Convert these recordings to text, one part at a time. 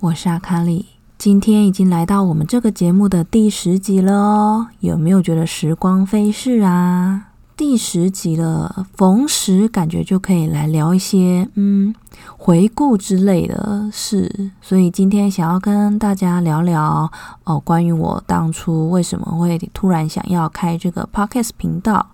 我是阿卡里，今天已经来到我们这个节目的第十集了哦。有没有觉得时光飞逝啊？第十集了，逢时感觉就可以来聊一些嗯回顾之类的事，所以今天想要跟大家聊聊哦，关于我当初为什么会突然想要开这个 podcast 频道，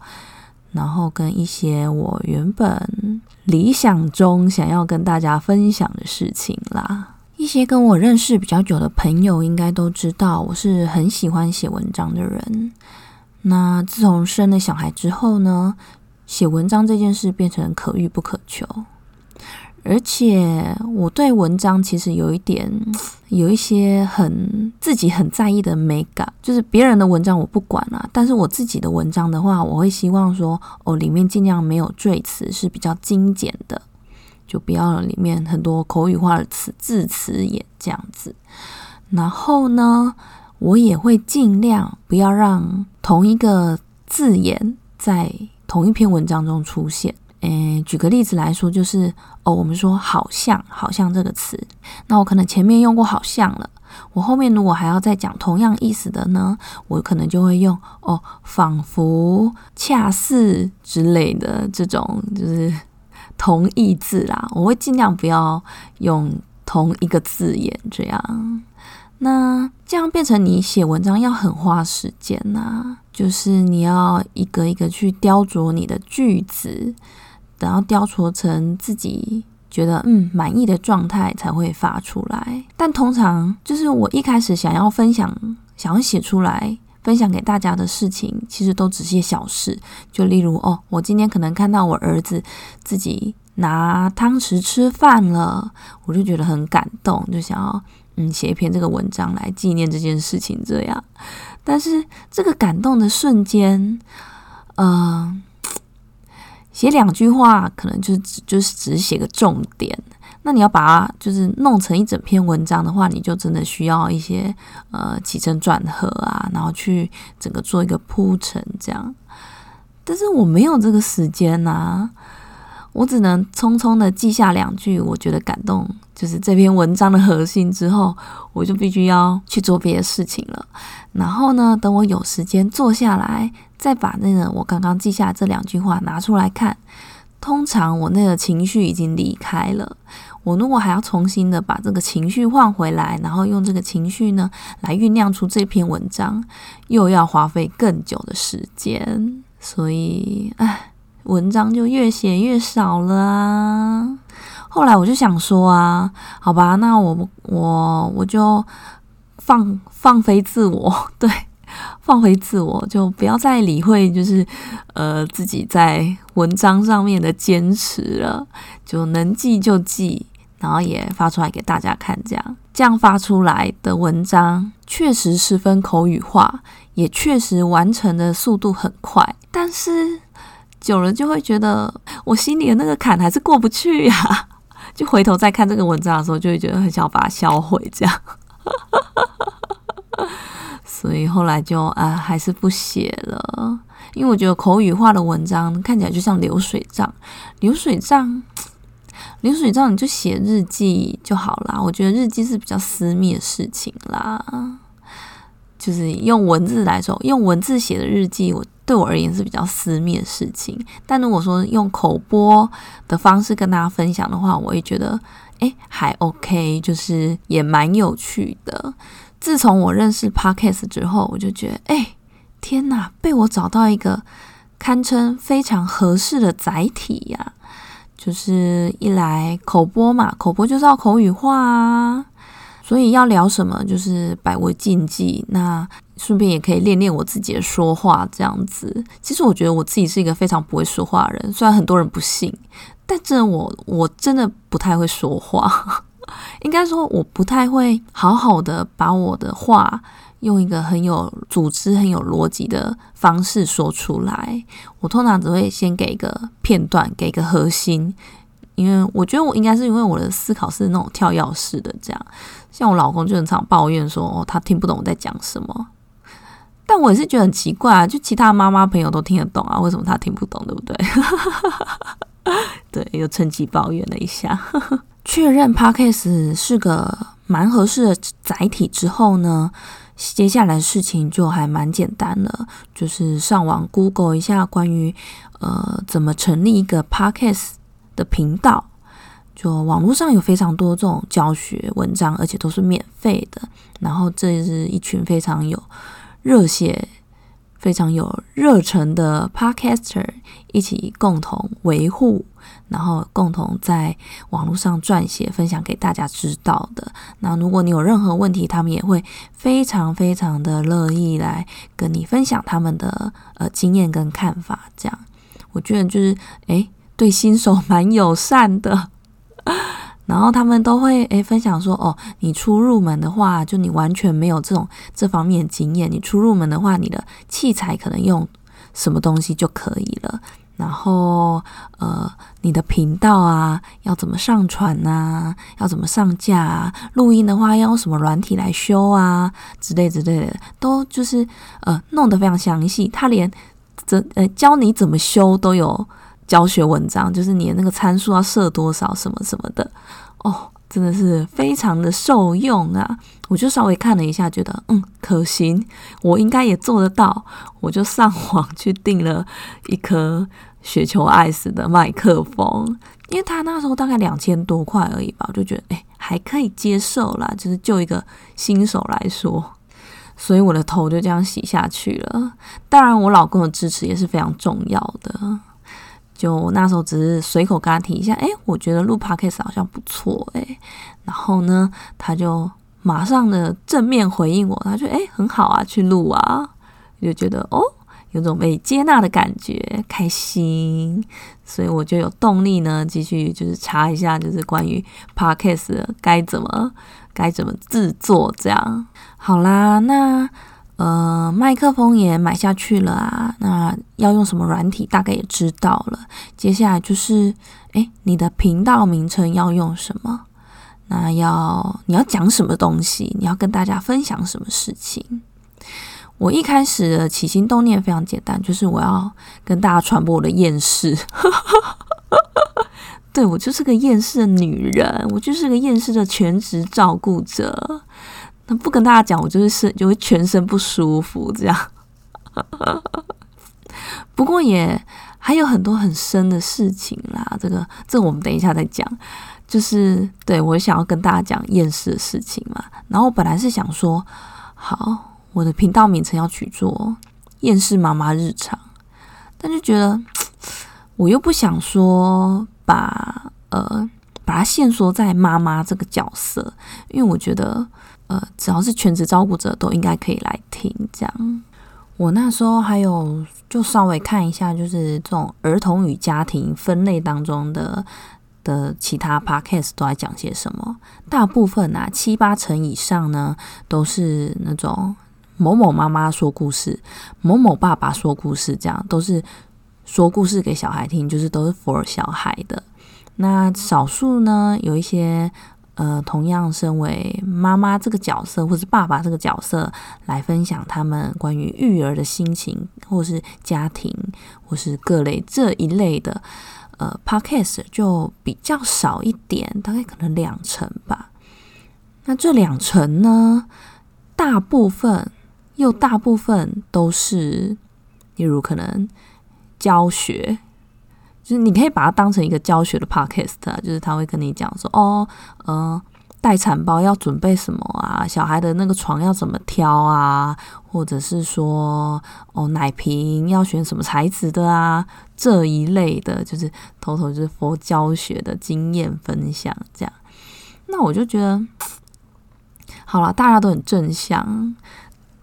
然后跟一些我原本。理想中想要跟大家分享的事情啦，一些跟我认识比较久的朋友应该都知道，我是很喜欢写文章的人。那自从生了小孩之后呢，写文章这件事变成可遇不可求。而且我对文章其实有一点，有一些很自己很在意的美感，就是别人的文章我不管啊，但是我自己的文章的话，我会希望说，哦，里面尽量没有赘词，是比较精简的，就不要了里面很多口语化的词字词也这样子。然后呢，我也会尽量不要让同一个字眼在同一篇文章中出现。嗯，举个例子来说，就是哦，我们说“好像”“好像”这个词，那我可能前面用过“好像”了，我后面如果还要再讲同样意思的呢，我可能就会用“哦，仿佛”“恰似”之类的这种，就是同义字啦。我会尽量不要用同一个字眼，这样。那这样变成你写文章要很花时间呐，就是你要一个一个去雕琢你的句子。然后雕琢成自己觉得嗯满意的状态才会发出来，但通常就是我一开始想要分享、想要写出来分享给大家的事情，其实都只是小事。就例如哦，我今天可能看到我儿子自己拿汤匙吃饭了，我就觉得很感动，就想要嗯写一篇这个文章来纪念这件事情。这样，但是这个感动的瞬间，嗯。写两句话，可能就只就是只写个重点。那你要把它就是弄成一整篇文章的话，你就真的需要一些呃起承转合啊，然后去整个做一个铺陈这样。但是我没有这个时间呐，我只能匆匆的记下两句，我觉得感动，就是这篇文章的核心之后，我就必须要去做别的事情了。然后呢，等我有时间坐下来。再把那个我刚刚记下这两句话拿出来看，通常我那个情绪已经离开了。我如果还要重新的把这个情绪换回来，然后用这个情绪呢来酝酿出这篇文章，又要花费更久的时间。所以，唉，文章就越写越少了啊。后来我就想说啊，好吧，那我我我就放放飞自我，对。放回自我，就不要再理会，就是呃自己在文章上面的坚持了，就能记就记，然后也发出来给大家看，这样这样发出来的文章确实十分口语化，也确实完成的速度很快，但是久了就会觉得我心里的那个坎还是过不去呀，就回头再看这个文章的时候，就会觉得很想把它销毁，这样。所以后来就啊，还是不写了，因为我觉得口语化的文章看起来就像流水账，流水账，流水账你就写日记就好啦。我觉得日记是比较私密的事情啦，就是用文字来说，用文字写的日记，我对我而言是比较私密的事情。但如果说用口播的方式跟大家分享的话，我也觉得，哎，还 OK，就是也蛮有趣的。自从我认识 Podcast 之后，我就觉得，哎，天哪，被我找到一个堪称非常合适的载体呀！就是一来口播嘛，口播就是要口语化啊。所以要聊什么，就是百无禁忌。那顺便也可以练练我自己的说话，这样子。其实我觉得我自己是一个非常不会说话的人，虽然很多人不信，但真的我我真的不太会说话。应该说我不太会好好的把我的话用一个很有组织、很有逻辑的方式说出来。我通常只会先给一个片段，给一个核心。因为我觉得我应该是因为我的思考是那种跳跃式的，这样像我老公就很常抱怨说，哦，他听不懂我在讲什么。但我也是觉得很奇怪啊，就其他妈妈朋友都听得懂啊，为什么他听不懂，对不对？对，又趁机抱怨了一下。确认 Podcast 是个蛮合适的载体之后呢，接下来的事情就还蛮简单了，就是上网 Google 一下关于呃怎么成立一个 Podcast。的频道，就网络上有非常多这种教学文章，而且都是免费的。然后这是一群非常有热血、非常有热忱的 Podcaster 一起共同维护，然后共同在网络上撰写、分享给大家知道的。那如果你有任何问题，他们也会非常非常的乐意来跟你分享他们的呃经验跟看法。这样，我觉得就是诶。对新手蛮友善的，然后他们都会诶分享说哦，你初入门的话，就你完全没有这种这方面经验，你初入门的话，你的器材可能用什么东西就可以了。然后呃，你的频道啊，要怎么上传呐？要怎么上架？啊？录音的话，要用什么软体来修啊？之类之类的，都就是呃弄得非常详细。他连这呃教你怎么修都有。教学文章就是你的那个参数要设多少什么什么的哦，真的是非常的受用啊！我就稍微看了一下，觉得嗯可行，我应该也做得到。我就上网去订了一颗雪球爱死的麦克风，因为他那时候大概两千多块而已吧，我就觉得哎还可以接受啦，就是就一个新手来说，所以我的头就这样洗下去了。当然，我老公的支持也是非常重要的。就那时候只是随口跟他提一下，哎，我觉得录 podcast 好像不错，哎，然后呢，他就马上的正面回应我，他说，哎，很好啊，去录啊，就觉得哦，有种被接纳的感觉，开心，所以我就有动力呢，继续就是查一下，就是关于 podcast 该怎么该怎么制作，这样，好啦，那。呃，麦克风也买下去了啊，那要用什么软体大概也知道了。接下来就是，哎，你的频道名称要用什么？那要你要讲什么东西？你要跟大家分享什么事情？我一开始的起心动念非常简单，就是我要跟大家传播我的厌世。对我就是个厌世的女人，我就是个厌世的全职照顾者。那不跟大家讲，我就是身就会全身不舒服这样。不过也还有很多很深的事情啦，这个这我们等一下再讲。就是对我想要跟大家讲厌世的事情嘛。然后我本来是想说，好，我的频道名称要取做“厌世妈妈日常”，但就觉得 我又不想说把呃把它限缩在妈妈这个角色，因为我觉得。呃，只要是全职照顾者都应该可以来听。这样，我那时候还有就稍微看一下，就是这种儿童与家庭分类当中的的其他 podcast 都在讲些什么。大部分啊，七八成以上呢，都是那种某某妈妈说故事，某某爸爸说故事，这样都是说故事给小孩听，就是都是 for 小孩的。那少数呢，有一些。呃，同样身为妈妈这个角色，或是爸爸这个角色，来分享他们关于育儿的心情，或是家庭，或是各类这一类的，呃，podcast 就比较少一点，大概可能两成吧。那这两成呢，大部分又大部分都是，例如可能教学，就是你可以把它当成一个教学的 podcast，就是他会跟你讲说，哦，呃。待产包要准备什么啊？小孩的那个床要怎么挑啊？或者是说，哦，奶瓶要选什么材质的啊？这一类的，就是偷偷就是佛教学的经验分享这样。那我就觉得，好了，大家都很正向。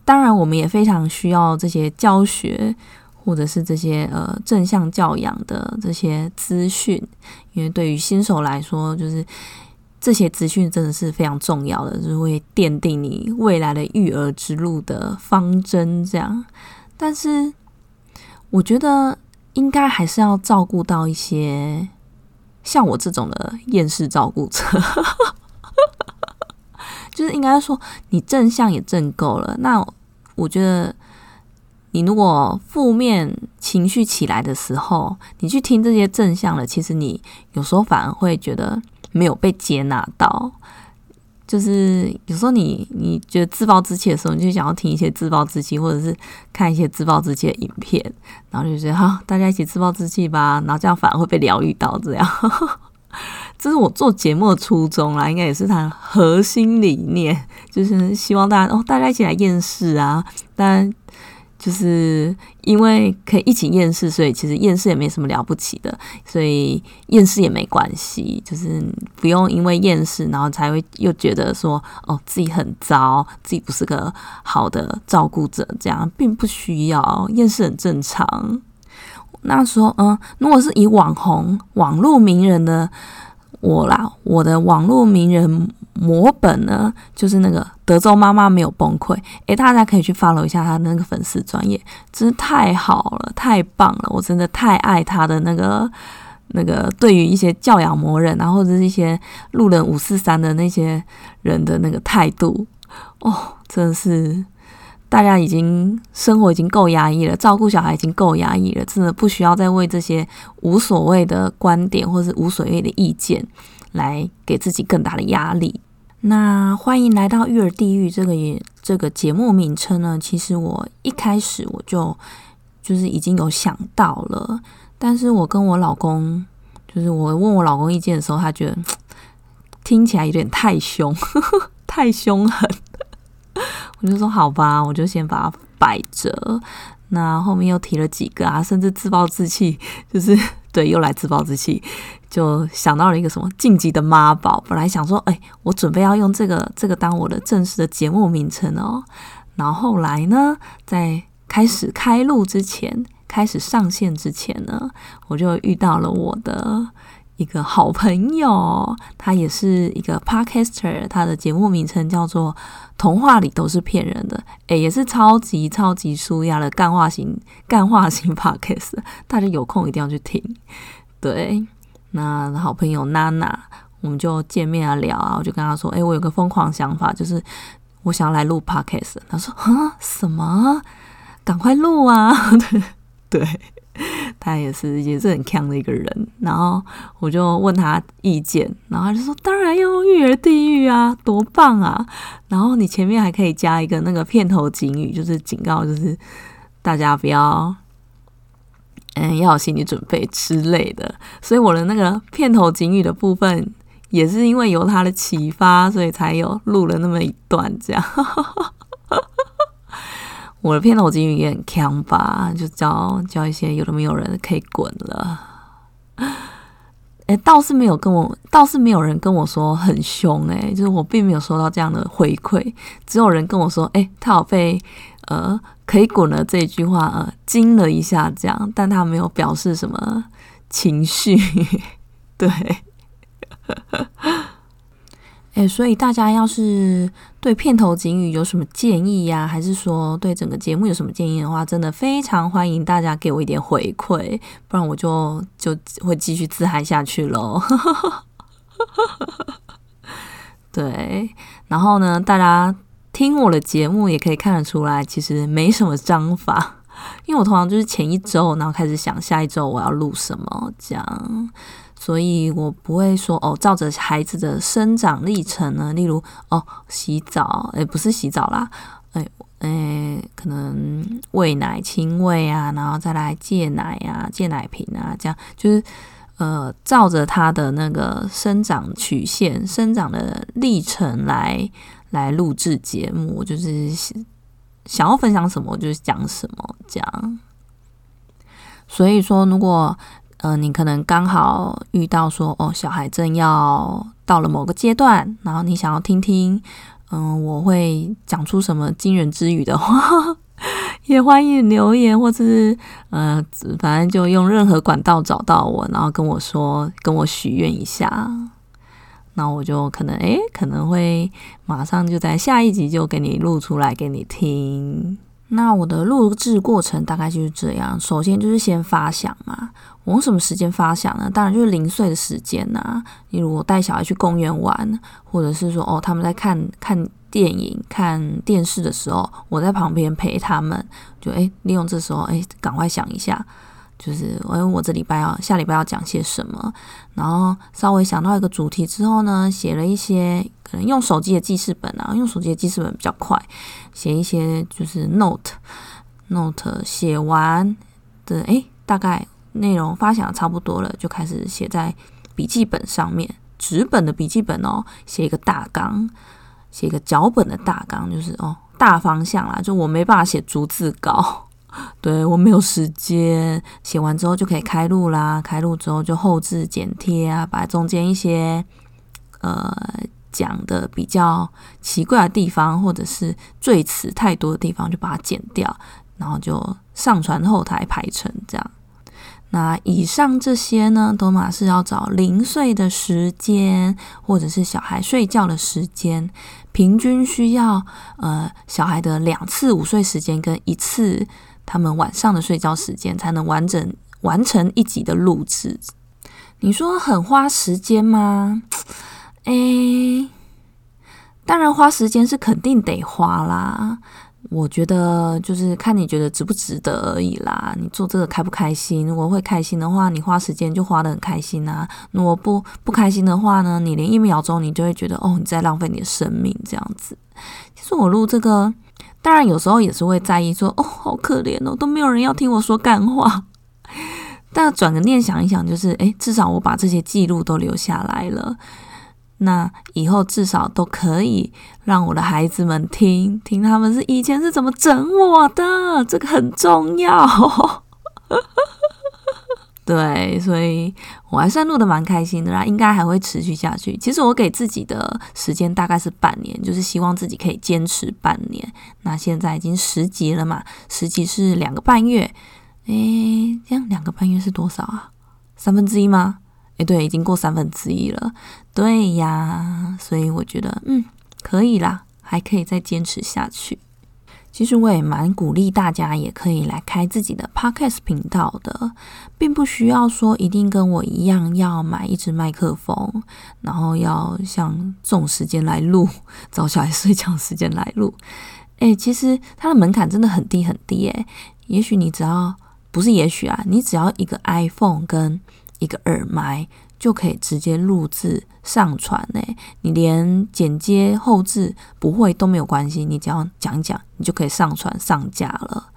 当然，我们也非常需要这些教学，或者是这些呃正向教养的这些资讯，因为对于新手来说，就是。这些资讯真的是非常重要的，就是会奠定你未来的育儿之路的方针。这样，但是我觉得应该还是要照顾到一些像我这种的厌世照顾者，就是应该说你正向也正够了。那我觉得你如果负面情绪起来的时候，你去听这些正向的，其实你有时候反而会觉得。没有被接纳到，就是有时候你你觉得自暴自弃的时候，你就想要听一些自暴自弃，或者是看一些自暴自弃的影片，然后就觉得哈，大家一起自暴自弃吧，然后这样反而会被疗愈到。这样，这是我做节目的初衷啦，应该也是它核心理念，就是希望大家哦，大家一起来厌世啊，但。就是因为可以一起厌世，所以其实厌世也没什么了不起的，所以厌世也没关系，就是不用因为厌世，然后才会又觉得说哦自己很糟，自己不是个好的照顾者，这样并不需要厌世很正常。那说嗯，如果是以网红、网络名人的我啦，我的网络名人。模本呢，就是那个德州妈妈没有崩溃，诶，大家可以去 follow 一下他那个粉丝专业，真是太好了，太棒了，我真的太爱他的那个那个对于一些教养魔人，然后或者是一些路人五四三的那些人的那个态度，哦，真的是大家已经生活已经够压抑了，照顾小孩已经够压抑了，真的不需要再为这些无所谓的观点或是无所谓的意见。来给自己更大的压力。那欢迎来到育儿地狱这个也这个节目名称呢？其实我一开始我就就是已经有想到了，但是我跟我老公，就是我问我老公意见的时候，他觉得听起来有点太凶，太凶狠。我就说好吧，我就先把它摆着。那后面又提了几个啊，甚至自暴自弃，就是对，又来自暴自弃。就想到了一个什么晋级的妈宝，本来想说，哎，我准备要用这个这个当我的正式的节目名称哦。然后后来呢，在开始开录之前，开始上线之前呢，我就遇到了我的一个好朋友，他也是一个 podcaster，他的节目名称叫做《童话里都是骗人的》，诶，也是超级超级舒压的干化型 干化型 podcast，大家有空一定要去听，对。那好朋友娜娜，我们就见面啊聊啊，我就跟他说：“哎，我有个疯狂想法，就是我想要来录 podcast。”他说：“啊，什么？赶快录啊！” 对，对他也是也是很强的一个人。然后我就问他意见，然后他就说：“当然要育儿地狱啊，多棒啊！”然后你前面还可以加一个那个片头警语，就是警告，就是大家不要。嗯，要有心理准备之类的，所以我的那个片头警语的部分，也是因为有他的启发，所以才有录了那么一段这样。我的片头警语也很强吧，就教教一些有的没有人可以滚了。哎，倒是没有跟我，倒是没有人跟我说很凶，哎，就是我并没有收到这样的回馈，只有人跟我说，哎，他好被呃。可以滚了这一句话，呃，惊了一下，这样，但他没有表示什么情绪，对，哎，所以大家要是对片头警语有什么建议呀，还是说对整个节目有什么建议的话，真的非常欢迎大家给我一点回馈，不然我就就会继续自嗨下去喽。对，然后呢，大家。听我的节目也可以看得出来，其实没什么章法，因为我通常就是前一周，然后开始想下一周我要录什么这样，所以我不会说哦，照着孩子的生长历程呢，例如哦洗澡，诶，不是洗澡啦，诶，诶，可能喂奶、亲喂啊，然后再来戒奶啊、戒奶瓶啊，这样就是呃，照着他的那个生长曲线、生长的历程来来录制节目，就是想要分享什么就讲什么这样。所以说，如果呃你可能刚好遇到说哦，小孩正要到了某个阶段，然后你想要听听。嗯，我会讲出什么惊人之语的话，也欢迎留言，或者是呃，反正就用任何管道找到我，然后跟我说，跟我许愿一下，那我就可能诶，可能会马上就在下一集就给你录出来给你听。那我的录制过程大概就是这样，首先就是先发响嘛。我用什么时间发响呢？当然就是零碎的时间呐。例如我带小孩去公园玩，或者是说哦他们在看看电影、看电视的时候，我在旁边陪他们，就诶利用这时候诶赶快想一下，就是诶我这礼拜要下礼拜要讲些什么，然后稍微想到一个主题之后呢，写了一些可能用手机的记事本啊，用手机的记事本比较快，写一些就是 note note 写完的诶大概。内容发想差不多了，就开始写在笔记本上面，纸本的笔记本哦，写一个大纲，写一个脚本的大纲，就是哦大方向啦。就我没办法写逐字稿，对我没有时间。写完之后就可以开录啦，开录之后就后置剪贴啊，把中间一些呃讲的比较奇怪的地方，或者是赘词太多的地方，就把它剪掉，然后就上传后台排成这样。那以上这些呢，都嘛是要找零碎的时间，或者是小孩睡觉的时间，平均需要呃小孩的两次午睡时间跟一次他们晚上的睡觉时间，才能完整完成一集的录制。你说很花时间吗？诶，当然花时间是肯定得花啦。我觉得就是看你觉得值不值得而已啦。你做这个开不开心？如果会开心的话，你花时间就花的很开心啊。如果不不开心的话呢，你连一秒钟你就会觉得哦，你在浪费你的生命这样子。其实我录这个，当然有时候也是会在意说哦，好可怜哦，都没有人要听我说干话。但转个念想一想，就是诶，至少我把这些记录都留下来了。那以后至少都可以让我的孩子们听听他们是以前是怎么整我的，这个很重要。对，所以我还算录的蛮开心的啦，应该还会持续下去。其实我给自己的时间大概是半年，就是希望自己可以坚持半年。那现在已经十集了嘛，十集是两个半月，诶，这样两个半月是多少啊？三分之一吗？诶，对，已经过三分之一了。对呀，所以我觉得，嗯，可以啦，还可以再坚持下去。其实我也蛮鼓励大家，也可以来开自己的 podcast 频道的，并不需要说一定跟我一样要买一支麦克风，然后要像这种时间来录，早小孩睡觉时间来录。诶，其实它的门槛真的很低很低诶，也许你只要不是也许啊，你只要一个 iPhone 跟一个耳麦就可以直接录制上传呢，你连剪接后置不会都没有关系，你只要讲讲，你就可以上传上架了。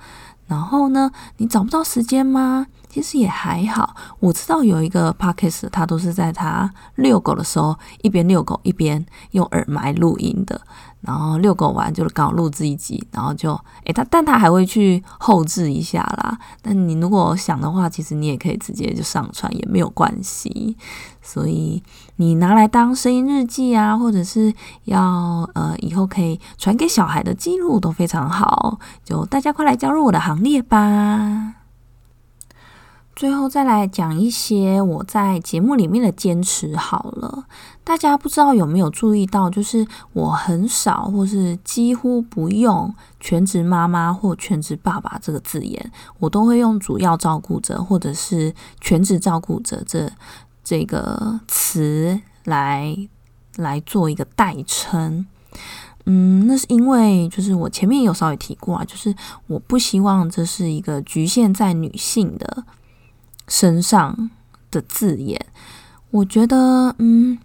然后呢，你找不到时间吗？其实也还好。我知道有一个 podcast，他都是在他遛狗的时候一边遛狗一边用耳麦录音的。然后遛狗完就是刚好录制一集，然后就诶，他但他还会去后置一下啦。但你如果想的话，其实你也可以直接就上传，也没有关系。所以你拿来当声音日记啊，或者是要呃以后可以传给小孩的记录都非常好。就大家快来加入我的行列吧！最后再来讲一些我在节目里面的坚持好了。大家不知道有没有注意到，就是我很少或是几乎不用“全职妈妈”或“全职爸爸”这个字眼，我都会用“主要照顾者”或者是“全职照顾者”这这个词来来做一个代称。嗯，那是因为就是我前面有稍微提过啊，就是我不希望这是一个局限在女性的。身上的字眼，我觉得，嗯，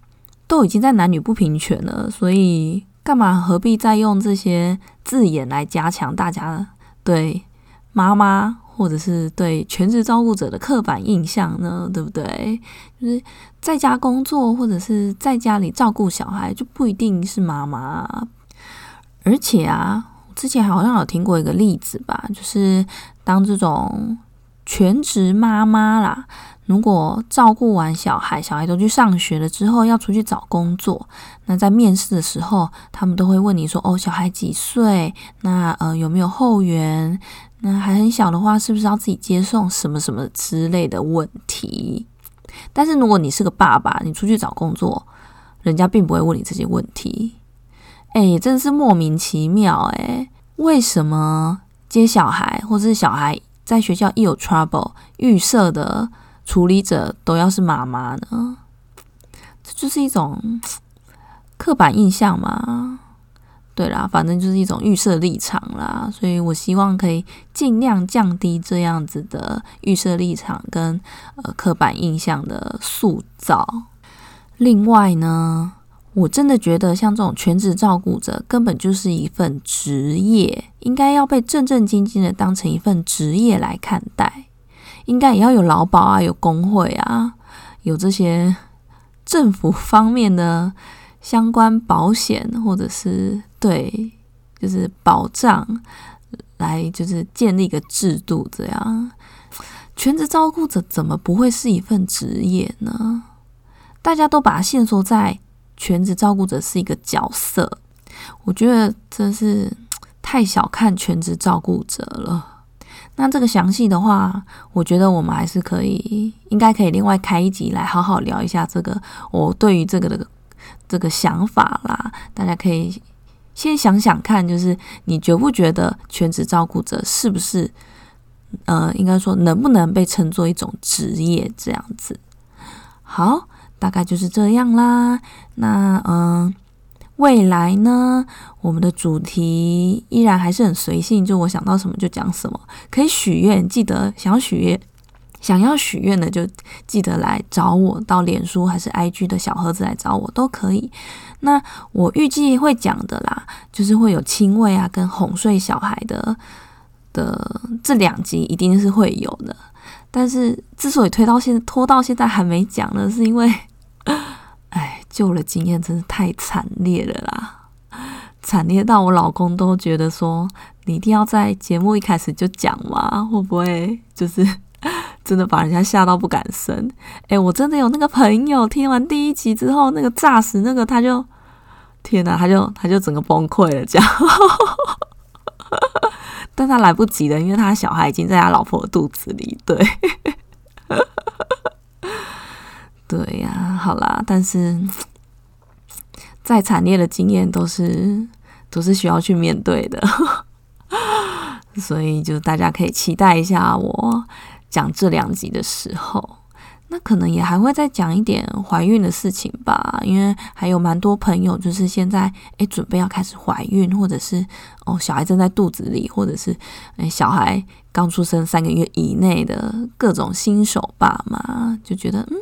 都已经在男女不平权了，所以干嘛何必再用这些字眼来加强大家对妈妈或者是对全职照顾者的刻板印象呢？对不对？就是在家工作或者是在家里照顾小孩，就不一定是妈妈。而且啊，之前好像有听过一个例子吧，就是当这种全职妈妈啦。如果照顾完小孩，小孩都去上学了之后，要出去找工作，那在面试的时候，他们都会问你说：“哦，小孩几岁？那呃有没有后援？那还很小的话，是不是要自己接送？什么什么之类的问题？”但是如果你是个爸爸，你出去找工作，人家并不会问你这些问题。哎，真的是莫名其妙哎！为什么接小孩或者是小孩在学校一有 trouble，预设的？处理者都要是妈妈呢，这就是一种刻板印象嘛。对啦，反正就是一种预设立场啦。所以我希望可以尽量降低这样子的预设立场跟呃刻板印象的塑造。另外呢，我真的觉得像这种全职照顾者根本就是一份职业，应该要被正正经经的当成一份职业来看待。应该也要有劳保啊，有工会啊，有这些 政府方面的相关保险，或者是对，就是保障，来就是建立一个制度。这样，全职照顾者怎么不会是一份职业呢？大家都把它限缩在全职照顾者是一个角色，我觉得真是太小看全职照顾者了。那这个详细的话，我觉得我们还是可以，应该可以另外开一集来好好聊一下这个我对于这个的这个想法啦。大家可以先想想看，就是你觉不觉得全职照顾者是不是呃，应该说能不能被称作一种职业这样子？好，大概就是这样啦。那嗯。未来呢，我们的主题依然还是很随性，就我想到什么就讲什么。可以许愿，记得想要许愿，想要许愿的就记得来找我，到脸书还是 IG 的小盒子来找我都可以。那我预计会讲的啦，就是会有亲喂啊跟哄睡小孩的的这两集一定是会有的。但是之所以推到现拖到现在还没讲呢，是因为。哎，救了经验真是太惨烈了啦！惨烈到我老公都觉得说，你一定要在节目一开始就讲嘛，会不会就是真的把人家吓到不敢生？哎，我真的有那个朋友听完第一集之后，那个炸死那个他就天哪，他就他就整个崩溃了，这样。但他来不及了，因为他小孩已经在他老婆肚子里，对。对呀，好啦，但是再惨烈的经验都是都是需要去面对的，所以就大家可以期待一下我讲这两集的时候，那可能也还会再讲一点怀孕的事情吧，因为还有蛮多朋友就是现在诶准备要开始怀孕，或者是哦小孩正在肚子里，或者是诶小孩刚出生三个月以内的各种新手爸妈，就觉得嗯。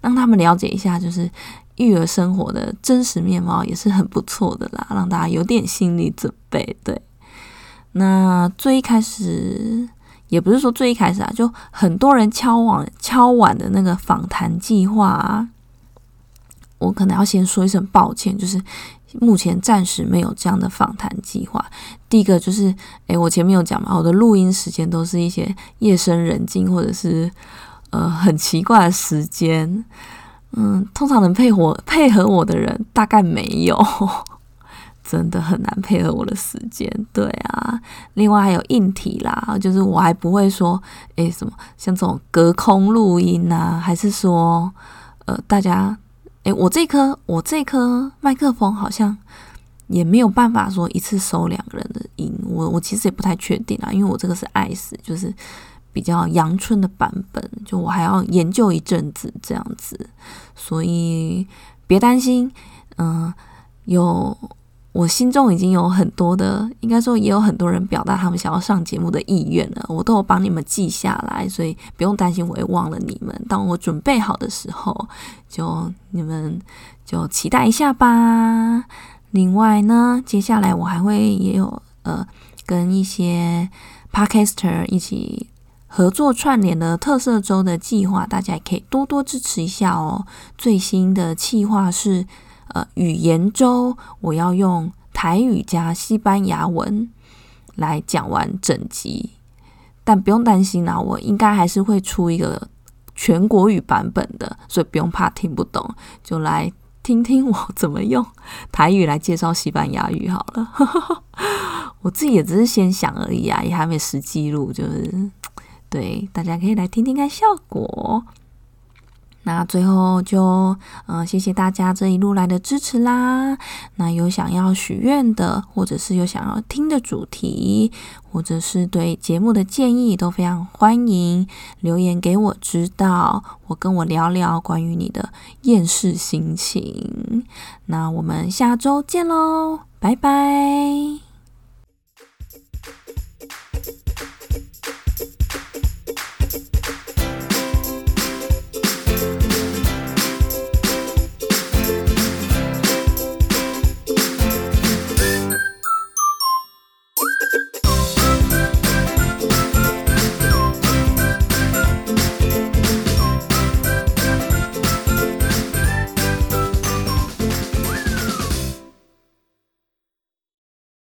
让他们了解一下，就是育儿生活的真实面貌，也是很不错的啦。让大家有点心理准备。对，那最一开始也不是说最一开始啊，就很多人敲碗敲碗的那个访谈计划啊，我可能要先说一声抱歉，就是目前暂时没有这样的访谈计划。第一个就是，诶，我前面有讲嘛，我的录音时间都是一些夜深人静或者是。呃，很奇怪的时间，嗯，通常能配合配合我的人大概没有，真的很难配合我的时间。对啊，另外还有硬体啦，就是我还不会说，诶，什么像这种隔空录音啊，还是说，呃，大家，诶，我这颗我这颗麦克风好像也没有办法说一次收两个人的音，我我其实也不太确定啊，因为我这个是爱死，就是。比较阳春的版本，就我还要研究一阵子这样子，所以别担心，嗯，有我心中已经有很多的，应该说也有很多人表达他们想要上节目的意愿了，我都有帮你们记下来，所以不用担心我会忘了你们。当我准备好的时候，就你们就期待一下吧。另外呢，接下来我还会也有呃跟一些 podcaster 一起合作串联的特色周的计划，大家也可以多多支持一下哦。最新的计划是呃语言周，我要用台语加西班牙文来讲完整集，但不用担心啦，我应该还是会出一个全国语版本的，所以不用怕听不懂，就来。听听我怎么用台语来介绍西班牙语好了，我自己也只是先想而已啊，也还没实际录，就是对，大家可以来听听看效果。那最后就，嗯，谢谢大家这一路来的支持啦。那有想要许愿的，或者是有想要听的主题，或者是对节目的建议，都非常欢迎留言给我知道，我跟我聊聊关于你的厌世心情。那我们下周见喽，拜拜。